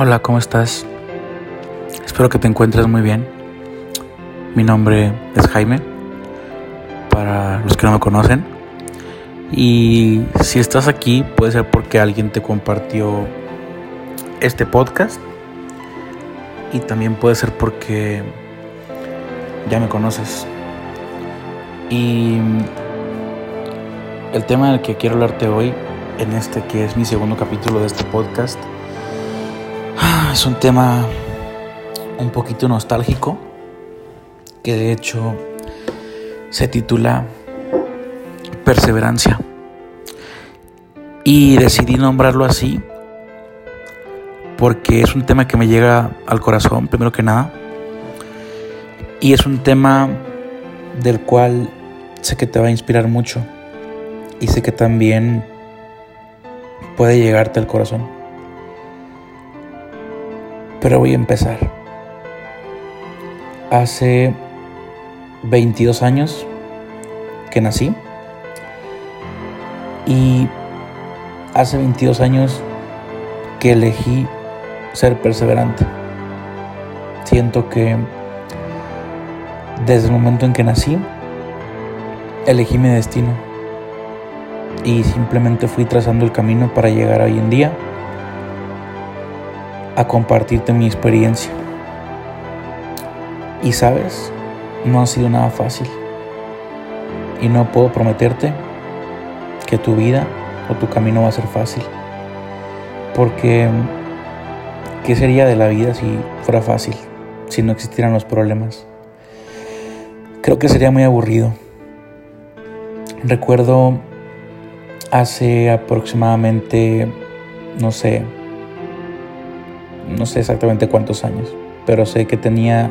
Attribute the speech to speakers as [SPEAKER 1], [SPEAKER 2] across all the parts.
[SPEAKER 1] Hola, ¿cómo estás? Espero que te encuentres muy bien. Mi nombre es Jaime, para los que no me conocen. Y si estás aquí, puede ser porque alguien te compartió este podcast. Y también puede ser porque ya me conoces. Y el tema del que quiero hablarte hoy, en este que es mi segundo capítulo de este podcast, es un tema un poquito nostálgico, que de hecho se titula Perseverancia. Y decidí nombrarlo así porque es un tema que me llega al corazón, primero que nada. Y es un tema del cual sé que te va a inspirar mucho. Y sé que también puede llegarte al corazón. Pero voy a empezar. Hace 22 años que nací. Y hace 22 años que elegí ser perseverante. Siento que desde el momento en que nací, elegí mi destino y simplemente fui trazando el camino para llegar hoy en día a compartirte mi experiencia. Y sabes, no ha sido nada fácil. Y no puedo prometerte que tu vida o tu camino va a ser fácil. Porque ¿Qué sería de la vida si fuera fácil, si no existieran los problemas? Creo que sería muy aburrido. Recuerdo hace aproximadamente, no sé, no sé exactamente cuántos años, pero sé que tenía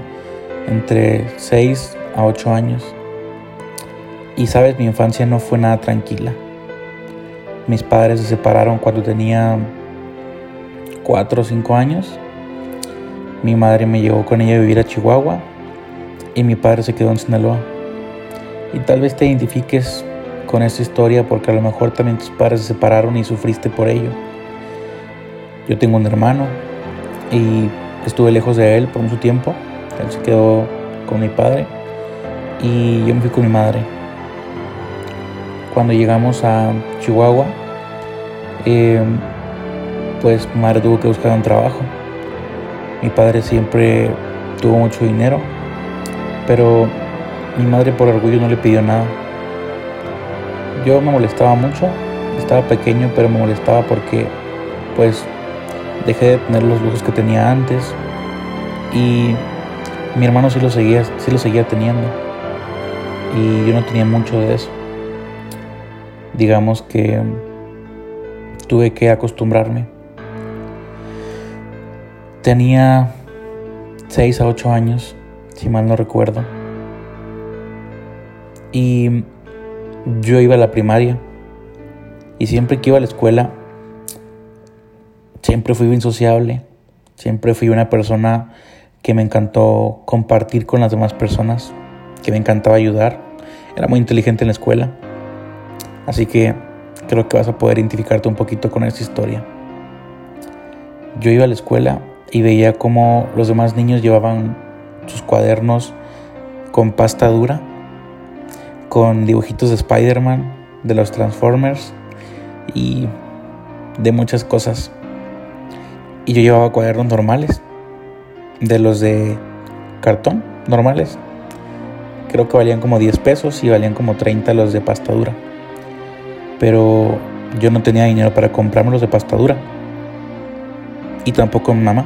[SPEAKER 1] entre 6 a 8 años. Y sabes, mi infancia no fue nada tranquila. Mis padres se separaron cuando tenía cuatro o cinco años. Mi madre me llevó con ella a vivir a Chihuahua y mi padre se quedó en Sinaloa. Y tal vez te identifiques con esta historia porque a lo mejor también tus padres se separaron y sufriste por ello. Yo tengo un hermano y estuve lejos de él por mucho tiempo. Él se quedó con mi padre y yo me fui con mi madre. Cuando llegamos a Chihuahua, eh, pues mi madre tuvo que buscar un trabajo. Mi padre siempre tuvo mucho dinero, pero mi madre por orgullo no le pidió nada. Yo me molestaba mucho, estaba pequeño, pero me molestaba porque pues dejé de tener los lujos que tenía antes y mi hermano sí lo seguía, sí lo seguía teniendo y yo no tenía mucho de eso. Digamos que tuve que acostumbrarme Tenía 6 a 8 años, si mal no recuerdo. Y yo iba a la primaria. Y siempre que iba a la escuela, siempre fui bien sociable. Siempre fui una persona que me encantó compartir con las demás personas, que me encantaba ayudar. Era muy inteligente en la escuela. Así que creo que vas a poder identificarte un poquito con esta historia. Yo iba a la escuela y veía cómo los demás niños llevaban sus cuadernos con pasta dura, con dibujitos de Spider-Man, de los Transformers y de muchas cosas. Y yo llevaba cuadernos normales, de los de cartón, normales. Creo que valían como 10 pesos y valían como 30 los de pasta dura. Pero yo no tenía dinero para comprarme los de pasta dura. Y tampoco mi mamá.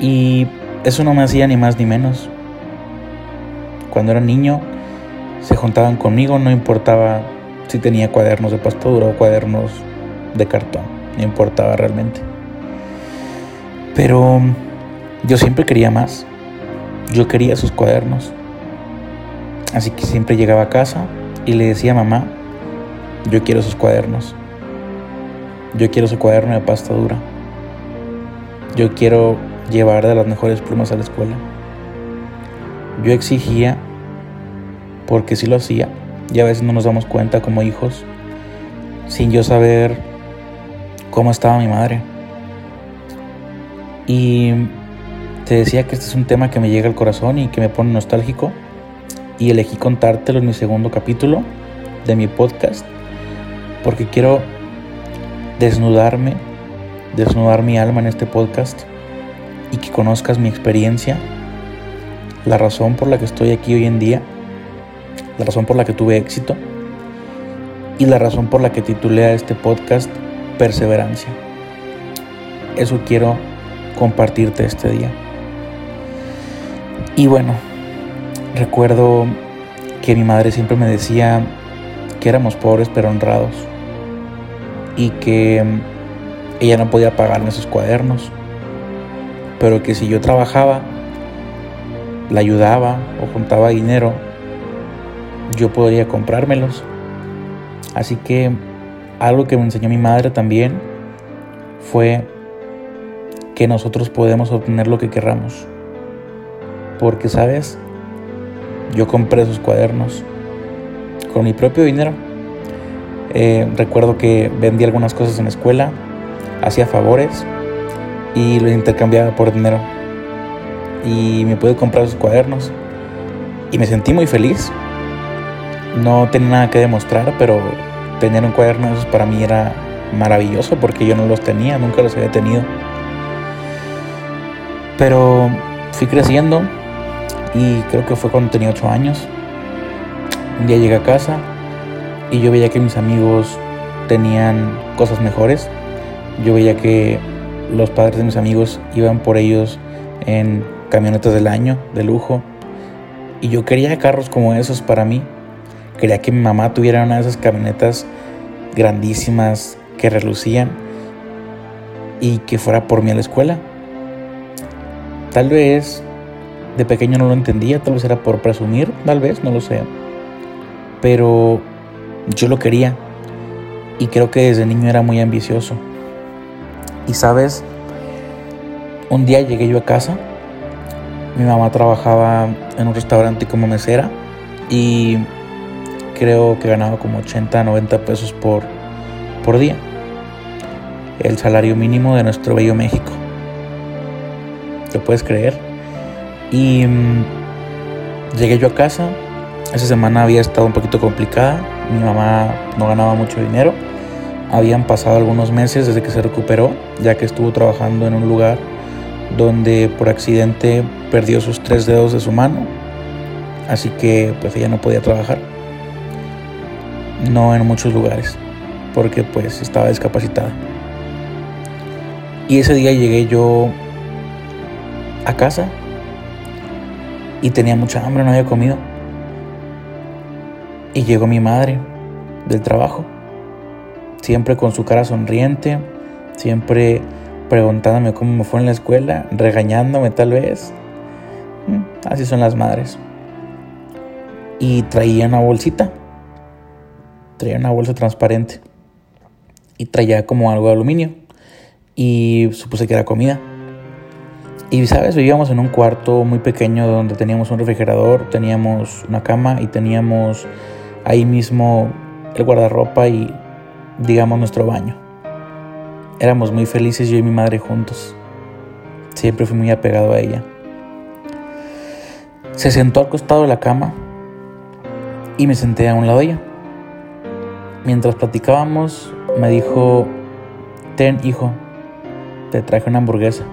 [SPEAKER 1] Y eso no me hacía ni más ni menos. Cuando era niño, se juntaban conmigo, no importaba si tenía cuadernos de pastura o cuadernos de cartón, no importaba realmente. Pero yo siempre quería más. Yo quería sus cuadernos. Así que siempre llegaba a casa y le decía a mamá, yo quiero sus cuadernos. Yo quiero su cuaderno de pasta dura. Yo quiero llevar de las mejores plumas a la escuela. Yo exigía, porque sí lo hacía, y a veces no nos damos cuenta como hijos, sin yo saber cómo estaba mi madre. Y te decía que este es un tema que me llega al corazón y que me pone nostálgico. Y elegí contártelo en mi segundo capítulo de mi podcast. Porque quiero desnudarme, desnudar mi alma en este podcast y que conozcas mi experiencia, la razón por la que estoy aquí hoy en día, la razón por la que tuve éxito y la razón por la que titulé a este podcast Perseverancia. Eso quiero compartirte este día. Y bueno, recuerdo que mi madre siempre me decía que éramos pobres pero honrados y que ella no podía pagarme esos cuadernos, pero que si yo trabajaba, la ayudaba o juntaba dinero, yo podría comprármelos. Así que algo que me enseñó mi madre también fue que nosotros podemos obtener lo que querramos. Porque, ¿sabes? Yo compré esos cuadernos con mi propio dinero. Eh, recuerdo que vendí algunas cosas en la escuela, hacía favores y los intercambiaba por dinero. Y me pude comprar esos cuadernos. Y me sentí muy feliz. No tenía nada que demostrar, pero tener un cuaderno de esos para mí era maravilloso porque yo no los tenía, nunca los había tenido. Pero fui creciendo y creo que fue cuando tenía 8 años. Un día llegué a casa y yo veía que mis amigos tenían cosas mejores. Yo veía que los padres de mis amigos iban por ellos en camionetas del año, de lujo. Y yo quería carros como esos para mí. Quería que mi mamá tuviera una de esas camionetas grandísimas que relucían y que fuera por mí a la escuela. Tal vez de pequeño no lo entendía, tal vez era por presumir, tal vez, no lo sé. Pero yo lo quería y creo que desde niño era muy ambicioso. Y sabes, un día llegué yo a casa, mi mamá trabajaba en un restaurante como mesera y creo que ganaba como 80, 90 pesos por, por día. El salario mínimo de nuestro bello México. ¿Te puedes creer? Y mm, llegué yo a casa. Esa semana había estado un poquito complicada. Mi mamá no ganaba mucho dinero. Habían pasado algunos meses desde que se recuperó, ya que estuvo trabajando en un lugar donde por accidente perdió sus tres dedos de su mano. Así que pues ella no podía trabajar. No en muchos lugares, porque pues estaba discapacitada. Y ese día llegué yo a casa y tenía mucha hambre, no había comido. Y llegó mi madre del trabajo, siempre con su cara sonriente, siempre preguntándome cómo me fue en la escuela, regañándome tal vez. Mm, así son las madres. Y traía una bolsita, traía una bolsa transparente y traía como algo de aluminio y supuse que era comida. Y sabes, vivíamos en un cuarto muy pequeño donde teníamos un refrigerador, teníamos una cama y teníamos ahí mismo el guardarropa y digamos nuestro baño. Éramos muy felices yo y mi madre juntos. Siempre fui muy apegado a ella. Se sentó al costado de la cama y me senté a un lado de ella. Mientras platicábamos, me dijo, ten hijo, te traje una hamburguesa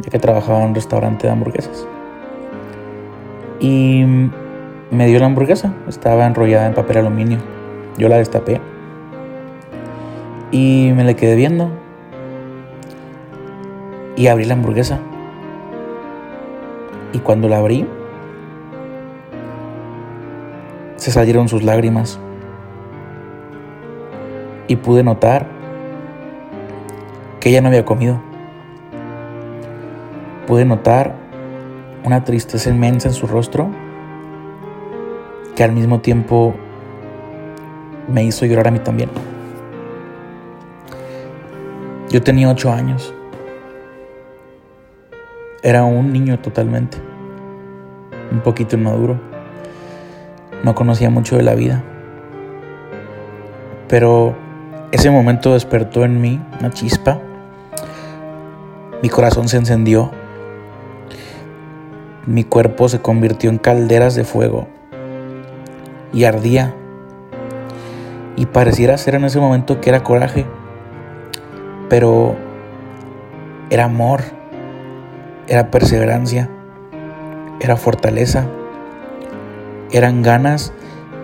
[SPEAKER 1] ya que trabajaba en un restaurante de hamburguesas. Y me dio la hamburguesa, estaba enrollada en papel aluminio. Yo la destapé y me la quedé viendo. Y abrí la hamburguesa. Y cuando la abrí, se salieron sus lágrimas. Y pude notar que ella no había comido pude notar una tristeza inmensa en su rostro que al mismo tiempo me hizo llorar a mí también. Yo tenía ocho años. Era un niño totalmente. Un poquito inmaduro. No conocía mucho de la vida. Pero ese momento despertó en mí una chispa Mi corazón se encendió. Mi cuerpo se convirtió en calderas de fuego y ardía. Y pareciera ser en ese momento que era coraje, pero era amor, era perseverancia, era fortaleza, eran ganas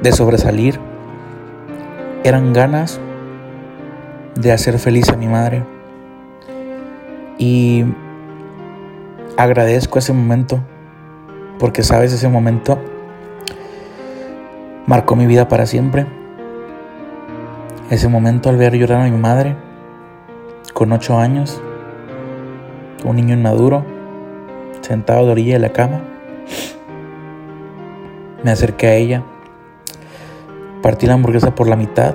[SPEAKER 1] de sobresalir, eran ganas de hacer feliz a mi madre. Y agradezco ese momento, porque sabes, ese momento marcó mi vida para siempre. Ese momento al ver llorar a mi madre, con ocho años, un niño inmaduro, sentado a la orilla de la cama, me acerqué a ella, partí la hamburguesa por la mitad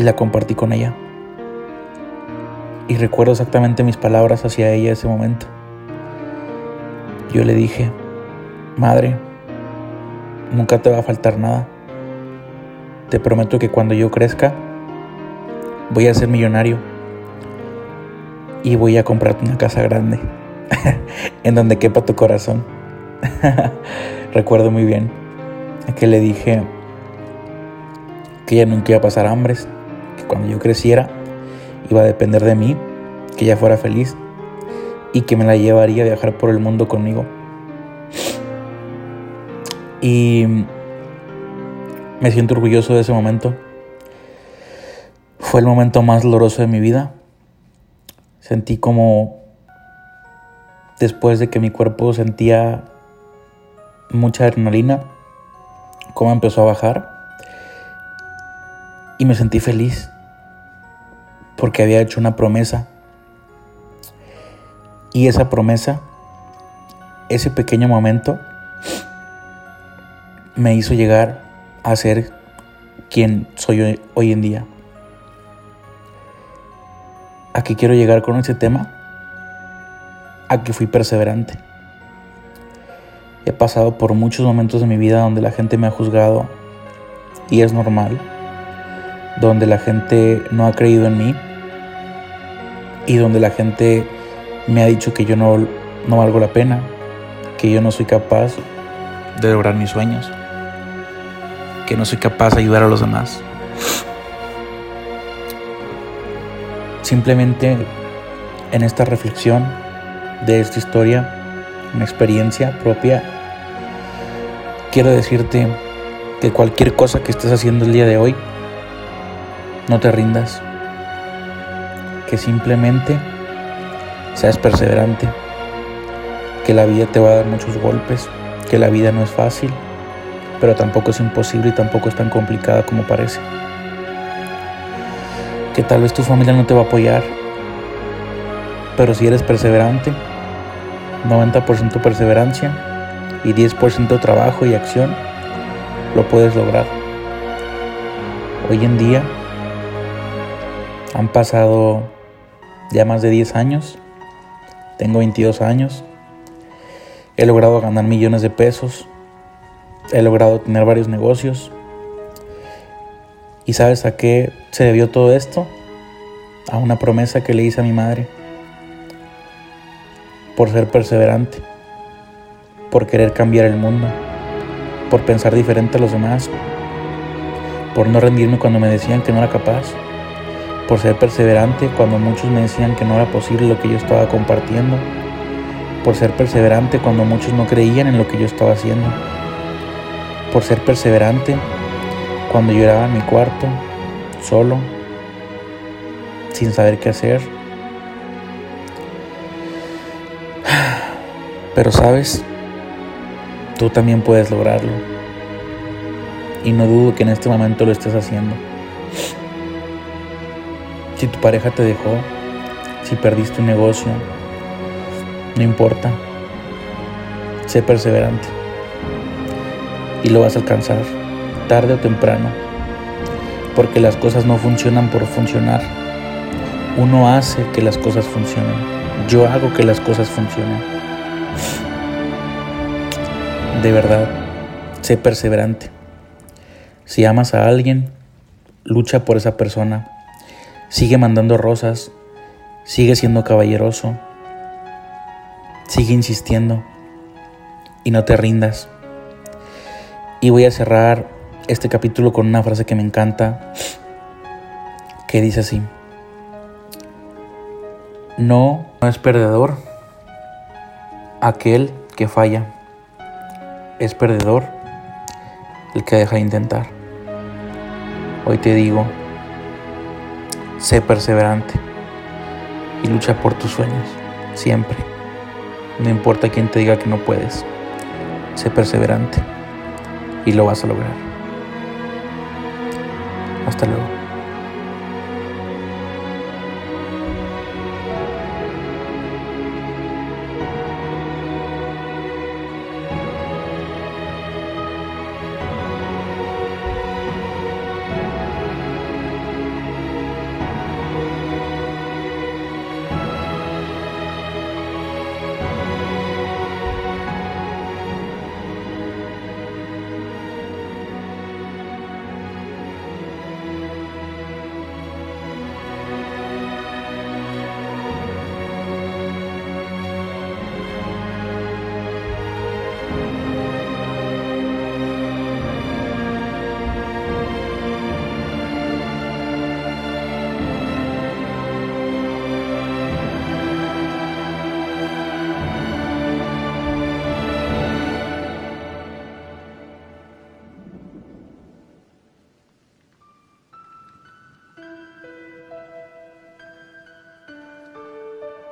[SPEAKER 1] y la compartí con ella. Y recuerdo exactamente mis palabras hacia ella ese momento. Yo le dije, madre, nunca te va a faltar nada. Te prometo que cuando yo crezca, voy a ser millonario y voy a comprarte una casa grande en donde quepa tu corazón. Recuerdo muy bien que le dije que ella nunca iba a pasar hambres, cuando yo creciera iba a depender de mí, que ella fuera feliz y que me la llevaría a viajar por el mundo conmigo. Y me siento orgulloso de ese momento. Fue el momento más doloroso de mi vida. Sentí como después de que mi cuerpo sentía mucha adrenalina, cómo empezó a bajar. Y me sentí feliz porque había hecho una promesa. Y esa promesa, ese pequeño momento, me hizo llegar a ser quien soy hoy en día. ¿A qué quiero llegar con este tema? A que fui perseverante. He pasado por muchos momentos de mi vida donde la gente me ha juzgado y es normal, donde la gente no ha creído en mí y donde la gente me ha dicho que yo no, no valgo la pena, que yo no soy capaz de lograr mis sueños que no soy capaz de ayudar a los demás. Simplemente en esta reflexión de esta historia, una experiencia propia, quiero decirte que cualquier cosa que estés haciendo el día de hoy, no te rindas, que simplemente seas perseverante, que la vida te va a dar muchos golpes, que la vida no es fácil pero tampoco es imposible y tampoco es tan complicada como parece. Que tal vez tu familia no te va a apoyar, pero si eres perseverante, 90% perseverancia y 10% trabajo y acción, lo puedes lograr. Hoy en día han pasado ya más de 10 años, tengo 22 años, he logrado ganar millones de pesos, he logrado tener varios negocios. ¿Y sabes a qué se debió todo esto? A una promesa que le hice a mi madre. Por ser perseverante. Por querer cambiar el mundo. Por pensar diferente a los demás. Por no rendirme cuando me decían que no era capaz. Por ser perseverante cuando muchos me decían que no era posible lo que yo estaba compartiendo. Por ser perseverante cuando muchos no creían en lo que yo estaba haciendo por ser perseverante cuando lloraba en mi cuarto, solo, sin saber qué hacer. Pero sabes, tú también puedes lograrlo. Y no dudo que en este momento lo estés haciendo. Si tu pareja te dejó, si perdiste un negocio, no importa. Sé perseverante y lo vas a alcanzar, tarde o temprano, porque las cosas no funcionan por funcionar. Uno hace que las cosas funcionen. Yo hago que las cosas funcionen. De verdad, sé perseverante. Si amas a alguien, lucha por esa persona. Sigue mandando rosas. Sigue siendo caballeroso. Sigue insistiendo. Y no te rindas. Y voy a cerrar este capítulo con una frase que me encanta, que dice así. No, no es perdedor aquel que falla. Es perdedor el que deja de intentar. Hoy te digo, sé perseverante y lucha por tus sueños, siempre. No importa quién te diga que no puedes, sé perseverante y lo vas a lograr. Hasta luego.